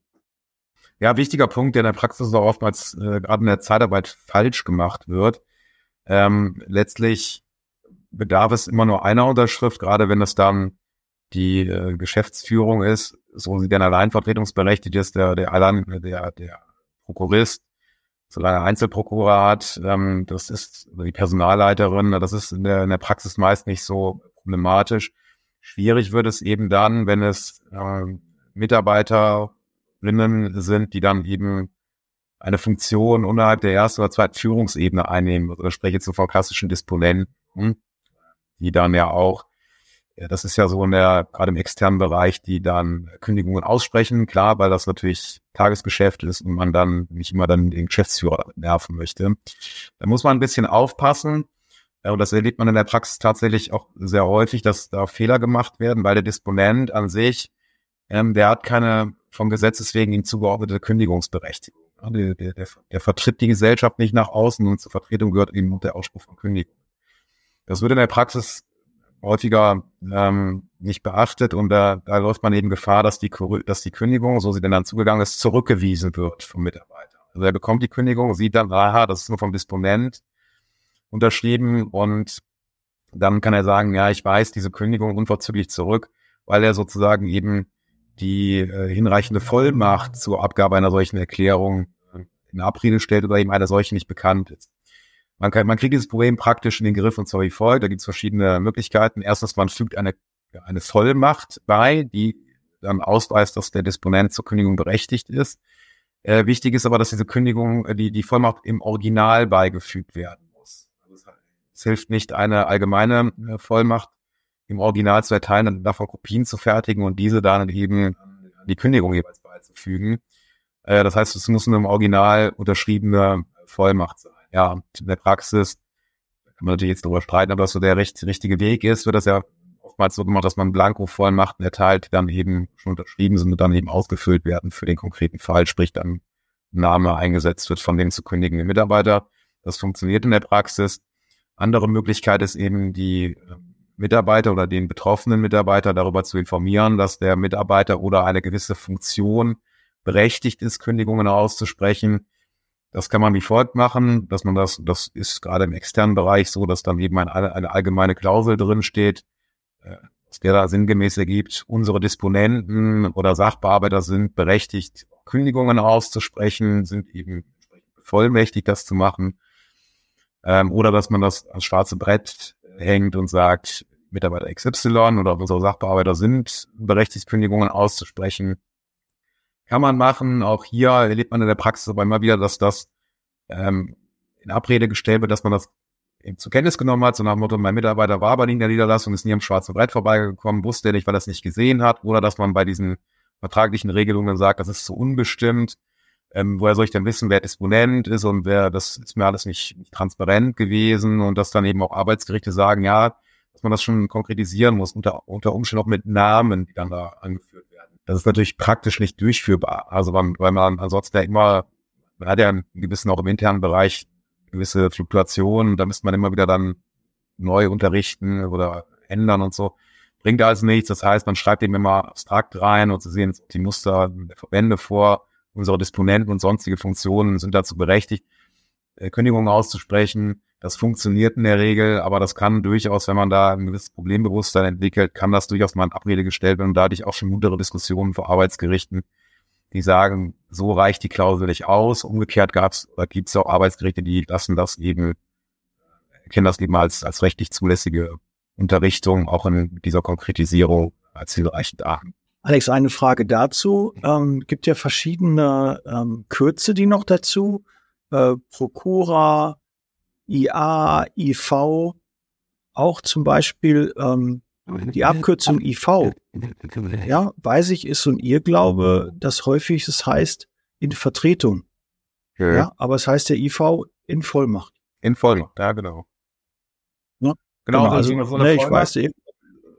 Ja, wichtiger Punkt, der in der Praxis auch oftmals äh, gerade in der Zeitarbeit falsch gemacht wird. Ähm, letztlich bedarf es immer nur einer Unterschrift, gerade wenn es dann die äh, Geschäftsführung ist, so sie denn alleinvertretungsberechtigt ist, der, der, allein, der, der Prokurist, solange er Einzelprokurer hat, ähm, das ist die Personalleiterin, das ist in der, in der Praxis meist nicht so problematisch. Schwierig wird es eben dann, wenn es äh, Mitarbeiterinnen sind, die dann eben eine Funktion unterhalb der ersten oder zweiten Führungsebene einnehmen. Also ich spreche jetzt so von klassischen Disponenten die dann ja auch, das ist ja so in der, gerade im externen Bereich, die dann Kündigungen aussprechen, klar, weil das natürlich Tagesgeschäft ist und man dann nicht immer dann den Geschäftsführer nerven möchte. Da muss man ein bisschen aufpassen. Und das erlebt man in der Praxis tatsächlich auch sehr häufig, dass da Fehler gemacht werden, weil der Disponent an sich, ähm, der hat keine vom Gesetzes wegen ihm zugeordnete Kündigungsberechtigung. Der, der, der, der vertritt die Gesellschaft nicht nach außen und zur Vertretung gehört eben der Ausspruch von Kündigung. Das wird in der Praxis häufiger ähm, nicht beachtet und da, da läuft man eben Gefahr, dass die, dass die Kündigung, so sie denn dann zugegangen ist, zurückgewiesen wird vom Mitarbeiter. Also er bekommt die Kündigung, sieht dann, aha, das ist nur vom Disponent unterschrieben und dann kann er sagen, ja, ich weiß diese Kündigung unverzüglich zurück, weil er sozusagen eben die äh, hinreichende Vollmacht zur Abgabe einer solchen Erklärung in Abrede stellt oder eben einer solchen nicht bekannt ist. Man, kann, man kriegt dieses Problem praktisch in den Griff und zwar wie folgt. Da gibt es verschiedene Möglichkeiten. Erstens, man fügt eine, eine Vollmacht bei, die dann ausweist, dass der Disponent zur Kündigung berechtigt ist. Äh, wichtig ist aber, dass diese Kündigung, äh, die, die Vollmacht im Original beigefügt werden muss. Also es hilft nicht, eine allgemeine äh, Vollmacht im Original zu erteilen, dann davon Kopien zu fertigen und diese dann eben die Kündigung jeweils beizufügen. Äh, das heißt, es muss eine im Original unterschriebene Vollmacht sein ja, in der Praxis, kann man natürlich jetzt darüber streiten, ob das so der recht, richtige Weg ist, wird das ja oftmals so gemacht, dass man Blanko-Vollmachten erteilt, die dann eben schon unterschrieben sind und dann eben ausgefüllt werden für den konkreten Fall, sprich dann Name eingesetzt wird von dem zu kündigenden Mitarbeiter. Das funktioniert in der Praxis. Andere Möglichkeit ist eben die ähm, Mitarbeiter oder den betroffenen Mitarbeiter darüber zu informieren, dass der Mitarbeiter oder eine gewisse Funktion berechtigt ist, Kündigungen auszusprechen Das kann man wie folgt machen, dass man das, das ist gerade im externen Bereich so, dass dann eben eine, eine allgemeine Klausel drin steht, äh, der da sinngemäß ergibt, unsere Disponenten oder Sachbearbeiter sind berechtigt, Kündigungen auszusprechen, sind eben vollmächtig, das zu machen. Ähm, oder dass man das als schwarze Brett hängt und sagt, Mitarbeiter XY oder unsere Sachbearbeiter sind berechtigt, Kündigungen auszusprechen. Kann man machen. Auch hier erlebt man in der Praxis aber immer wieder, dass das ähm, in Abrede gestellt wird, dass man das eben zur Kenntnis genommen hat, so nach dem Motto, mein Mitarbeiter war bei in der Niederlassung, ist nie am schwarzen Brett vorbeigekommen, wusste er nicht, weil er es nicht gesehen hat, oder dass man bei diesen vertraglichen Regelungen sagt, das ist so unbestimmt, ähm, woher soll ich denn wissen, wer Disponent ist und wer, das ist mir alles nicht, nicht transparent gewesen und dass dann eben auch Arbeitsgerichte sagen, ja, dass man das schon konkretisieren muss, unter, unter Umständen auch mit Namen, die dann da angeführt. Das ist natürlich praktisch nicht durchführbar. Also man, weil man ansonsten ja immer, man hat ja einen gewissen auch im internen Bereich gewisse Fluktuationen, da müsste man immer wieder dann neu unterrichten oder ändern und so. Bringt also nichts. Das heißt, man schreibt eben immer abstrakt rein und Sie sehen die Muster der Verbände vor. Unsere Disponenten und sonstige Funktionen sind dazu berechtigt, äh, Kündigungen auszusprechen. Das funktioniert in der Regel, aber das kann durchaus, wenn man da ein gewisses Problembewusstsein entwickelt, kann das durchaus mal in Abrede gestellt werden. Und da hatte ich auch schon muntere Diskussionen vor Arbeitsgerichten, die sagen, so reicht die Klausel nicht aus. Umgekehrt gab es oder gibt es auch Arbeitsgerichte, die lassen das eben, kennen das eben als, als rechtlich zulässige Unterrichtung, auch in dieser Konkretisierung als hinreichend an. Alex, eine Frage dazu. Ähm, gibt ja verschiedene ähm, Kürze, die noch dazu. Äh, Prokura, IA, IV, auch zum Beispiel ähm, die Abkürzung IV. Ja, weiß ich, ist so ein Irrglaube, dass häufig es heißt in Vertretung. Ja. ja, aber es heißt ja IV in Vollmacht. In Vollmacht, ja, genau. Ja, genau, genau, also, so eine ne, ich weiß eben.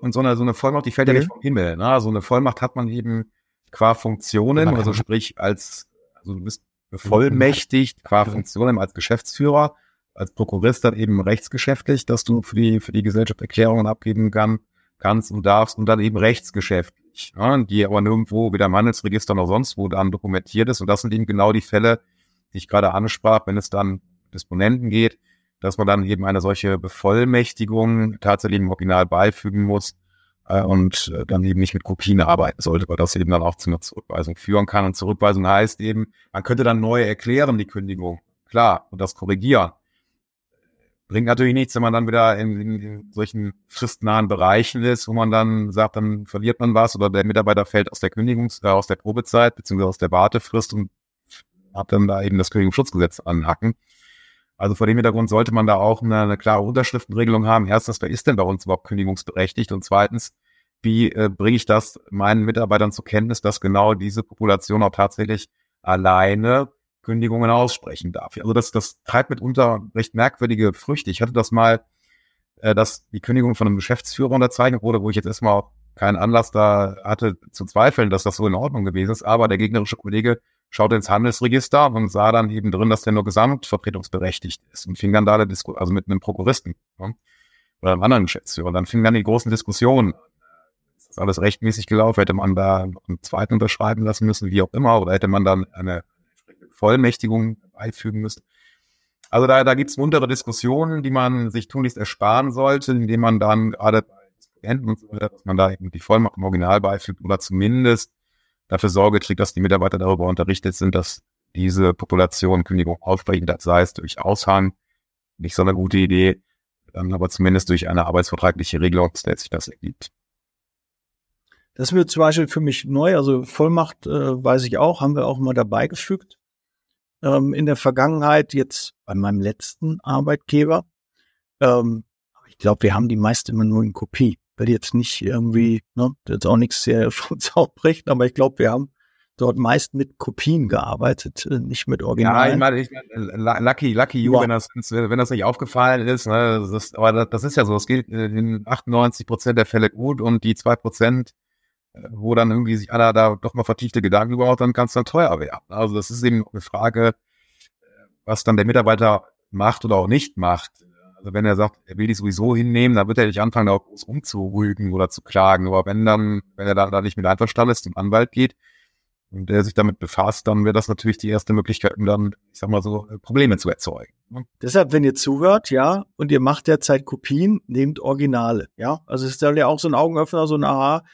Und so eine, so eine Vollmacht, die fällt ja, ja nicht vom Himmel. Ne? So eine Vollmacht hat man eben qua Funktionen, also sprich als, also du bist bevollmächtigt qua Funktionen als Geschäftsführer als Prokurist dann eben rechtsgeschäftlich, dass du für die, für die Gesellschaft Erklärungen abgeben kann, kannst und darfst und dann eben rechtsgeschäftlich, ja, die aber nirgendwo weder im Handelsregister noch sonst wo dann dokumentiert ist. Und das sind eben genau die Fälle, die ich gerade ansprach, wenn es dann Disponenten geht, dass man dann eben eine solche Bevollmächtigung tatsächlich im Original beifügen muss äh, und äh, dann eben nicht mit Kopien arbeiten sollte, weil das eben dann auch zu einer Zurückweisung führen kann. Und Zurückweisung heißt eben, man könnte dann neu erklären, die Kündigung, klar, und das korrigieren. Bringt natürlich nichts, wenn man dann wieder in, in, in solchen fristnahen Bereichen ist, wo man dann sagt, dann verliert man was oder der Mitarbeiter fällt aus der Kündigungs-, äh, aus der Probezeit beziehungsweise aus der Wartefrist und hat dann da eben das Kündigungsschutzgesetz anhacken. Also vor dem Hintergrund sollte man da auch eine, eine klare Unterschriftenregelung haben. Erstens, wer ist denn bei uns überhaupt kündigungsberechtigt? Und zweitens, wie äh, bringe ich das meinen Mitarbeitern zur Kenntnis, dass genau diese Population auch tatsächlich alleine Kündigungen aussprechen darf. Also das, das treibt mitunter recht merkwürdige Früchte. Ich hatte das mal, äh, dass die Kündigung von einem Geschäftsführer unterzeichnet wurde, wo ich jetzt erstmal keinen Anlass da hatte zu zweifeln, dass das so in Ordnung gewesen ist. Aber der gegnerische Kollege schaute ins Handelsregister und sah dann eben drin, dass der nur gesamtvertretungsberechtigt ist und fing dann da der Disku also mit einem Prokuristen ne? oder einem anderen Geschäftsführer. Und dann fingen dann die großen Diskussionen. Ist das alles rechtmäßig gelaufen? Hätte man da einen zweiten unterschreiben lassen müssen, wie auch immer? Oder hätte man dann eine Vollmächtigung beifügen müssen. Also da, da gibt es muntere Diskussionen, die man sich tunlichst ersparen sollte, indem man dann gerade bei Disponenten und so dass man da eben die Vollmacht im Original beifügt oder zumindest dafür Sorge trägt, dass die Mitarbeiter darüber unterrichtet sind, dass diese Population Kündigung das sei es durch Aushang, nicht so eine gute Idee, dann aber zumindest durch eine arbeitsvertragliche Regelung, der sich das ergibt. Das wird zum Beispiel für mich neu, also Vollmacht äh, weiß ich auch, haben wir auch mal dabei gefügt ähm, in der Vergangenheit, jetzt bei meinem letzten Arbeitgeber. Ähm, ich glaube, wir haben die meist immer nur in Kopie. Will jetzt nicht irgendwie, ne, das ist auch nichts sehr von uns aufbrechen, aber ich glaube, wir haben dort meist mit Kopien gearbeitet, äh, nicht mit Original. Ja, ich meine, ich meine lucky, lucky you, ja. wenn das, wenn das nicht aufgefallen ist, ne, das, aber das ist ja so, es geht in 98 Prozent der Fälle gut und die zwei Prozent, wo dann irgendwie sich einer da doch mal vertiefte Gedanken überhaupt, dann kann es dann teuer werden. Also das ist eben eine Frage, was dann der Mitarbeiter macht oder auch nicht macht. Also wenn er sagt, er will die sowieso hinnehmen, dann wird er nicht anfangen, da auch groß umzurügen oder zu klagen. Aber wenn dann, wenn er dann da nicht mit einverstanden ist, zum Anwalt geht, und der sich damit befasst, dann wäre das natürlich die erste Möglichkeit, um dann, ich sag mal so, Probleme zu erzeugen. Ne? Deshalb, wenn ihr zuhört, ja, und ihr macht derzeit Kopien, nehmt Originale, ja. Also es ist ja auch so ein Augenöffner, so ein Aha.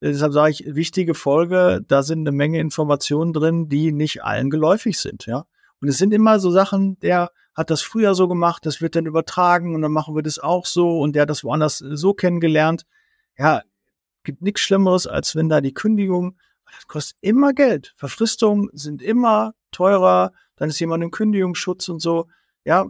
Deshalb sage ich, wichtige Folge, da sind eine Menge Informationen drin, die nicht allen geläufig sind, ja. Und es sind immer so Sachen, der hat das früher so gemacht, das wird dann übertragen und dann machen wir das auch so und der hat das woanders so kennengelernt. Ja, gibt nichts Schlimmeres, als wenn da die Kündigung das kostet immer Geld. Verfristungen sind immer teurer. Dann ist jemand im Kündigungsschutz und so. Ja,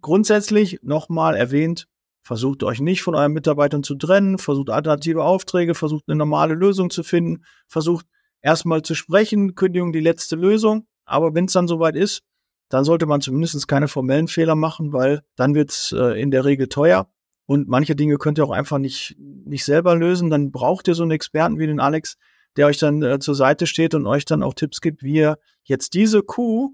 grundsätzlich nochmal erwähnt, versucht euch nicht von euren Mitarbeitern zu trennen, versucht alternative Aufträge, versucht eine normale Lösung zu finden, versucht erstmal zu sprechen, Kündigung die letzte Lösung. Aber wenn es dann soweit ist, dann sollte man zumindest keine formellen Fehler machen, weil dann wird es äh, in der Regel teuer. Und manche Dinge könnt ihr auch einfach nicht, nicht selber lösen. Dann braucht ihr so einen Experten wie den Alex, der euch dann äh, zur Seite steht und euch dann auch Tipps gibt, wie ihr jetzt diese Kuh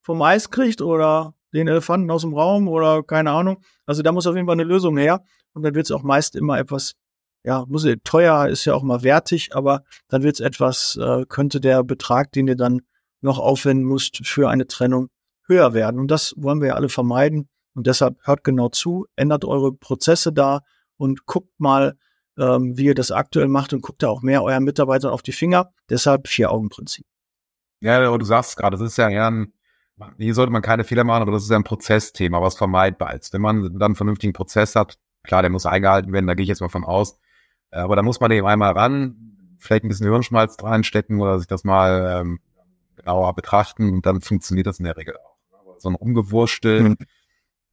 vom Eis kriegt oder den Elefanten aus dem Raum oder keine Ahnung. Also da muss auf jeden Fall eine Lösung her. Und dann wird es auch meist immer etwas, ja, muss teuer, ist ja auch mal wertig, aber dann wird es etwas, äh, könnte der Betrag, den ihr dann noch aufwenden müsst für eine Trennung, höher werden. Und das wollen wir ja alle vermeiden. Und deshalb hört genau zu, ändert eure Prozesse da und guckt mal, ähm, wie ihr das aktuell macht und guckt da auch mehr euren Mitarbeitern auf die Finger. Deshalb Vier-Augen-Prinzip. Ja, du sagst gerade, das ist ja eher ein, hier sollte man keine Fehler machen, aber das ist ja ein Prozessthema, was vermeidbar ist. Wenn man dann einen vernünftigen Prozess hat, klar, der muss eingehalten werden, da gehe ich jetzt mal von aus. Aber da muss man eben einmal ran, vielleicht ein bisschen Hirnschmalz reinstecken oder sich das mal ähm, genauer betrachten und dann funktioniert das in der Regel auch. So ein Umgewurstel mhm.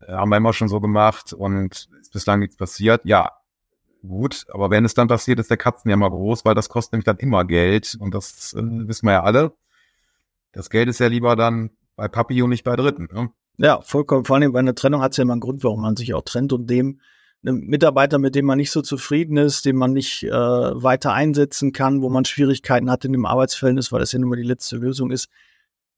haben wir immer schon so gemacht und ist bislang nichts passiert. Ja, gut, aber wenn es dann passiert, ist der Katzen ja mal groß, weil das kostet nämlich dann immer Geld und das äh, wissen wir ja alle. Das Geld ist ja lieber dann bei Papi und nicht bei Dritten. Ne? Ja, vollkommen. Vor allem bei einer Trennung hat es ja immer einen Grund, warum man sich auch trennt und dem einem Mitarbeiter, mit dem man nicht so zufrieden ist, den man nicht äh, weiter einsetzen kann, wo man Schwierigkeiten hat in dem Arbeitsverhältnis, weil das ja nun mal die letzte Lösung ist,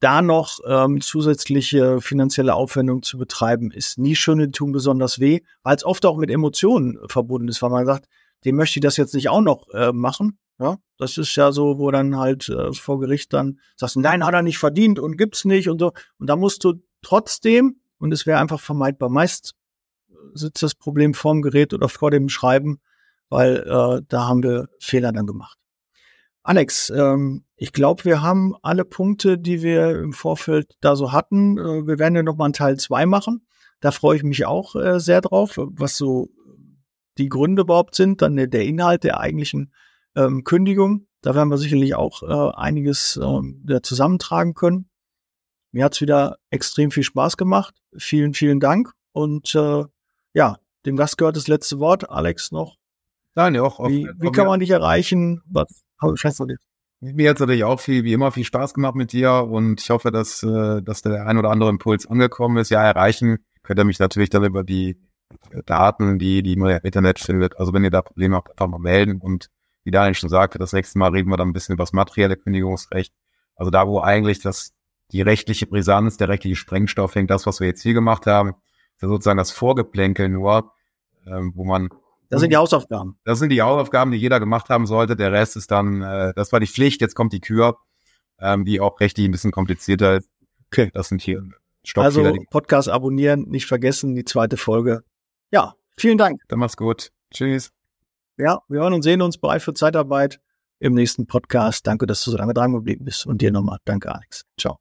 da noch ähm, zusätzliche finanzielle Aufwendungen zu betreiben, ist nie schön und tun besonders weh, weil es oft auch mit Emotionen verbunden ist, weil man sagt, dem möchte ich das jetzt nicht auch noch äh, machen. Ja, das ist ja so, wo dann halt äh, vor Gericht dann sagst, nein, hat er nicht verdient und gibt's nicht und so. Und da musst du trotzdem, und es wäre einfach vermeidbar, meist sitzt das Problem vorm Gerät oder vor dem Schreiben, weil äh, da haben wir Fehler dann gemacht. Alex, ähm, ich glaube, wir haben alle Punkte, die wir im Vorfeld da so hatten. Äh, wir werden ja noch mal einen Teil zwei machen. Da freue ich mich auch äh, sehr drauf, was so die Gründe überhaupt sind, dann der, Inhalt der eigentlichen ähm, Kündigung. Da werden wir sicherlich auch äh, einiges äh, zusammentragen können. Mir hat's wieder extrem viel Spaß gemacht. Vielen, vielen Dank. Und äh, ja, dem Gast gehört das letzte Wort. Alex noch. Nein, ja, auch. Wie, wie kann man dich erreichen? Was, schätzt du dir? Mir hat es natürlich auch viel, wie immer, viel Spaß gemacht mit dir und ich hoffe, dass, äh, dass der ein oder andere Impuls angekommen ist. Ja, erreichen könnt ihr mich natürlich dann über die Daten, die, die man im Internet findet. Also wenn ihr da Probleme habt, einfach mal melden und wie Daniel schon sagte, das nächste Mal reden wir dann ein bisschen über das materielle Kündigungsrecht. Also da, wo eigentlich das, die rechtliche Brisanz, der rechtliche Sprengstoff hängt, das, was wir jetzt hier gemacht haben, ist ja sozusagen das Vorgeplänkel nur, ähm, wo man das sind die Hausaufgaben. Das sind die Hausaufgaben, die jeder gemacht haben sollte. Der Rest ist dann, äh, das war die Pflicht, jetzt kommt die Kür, ähm, die auch rechtlich ein bisschen komplizierter ist. Okay. Das sind hier Stoppfehler. Also Podcast abonnieren, nicht vergessen, die zweite Folge. Ja, vielen Dank. Dann mach's gut. Tschüss. Ja, wir hören und sehen uns bereit für Zeitarbeit im nächsten Podcast. Danke, dass du so lange dran geblieben bist. Und dir nochmal. Danke, Alex. Ciao.